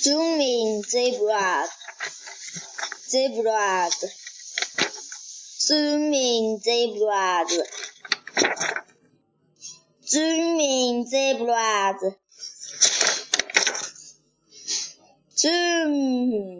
Swimming zebras, zebras. Swimming zebras, swimming zebras. zoom.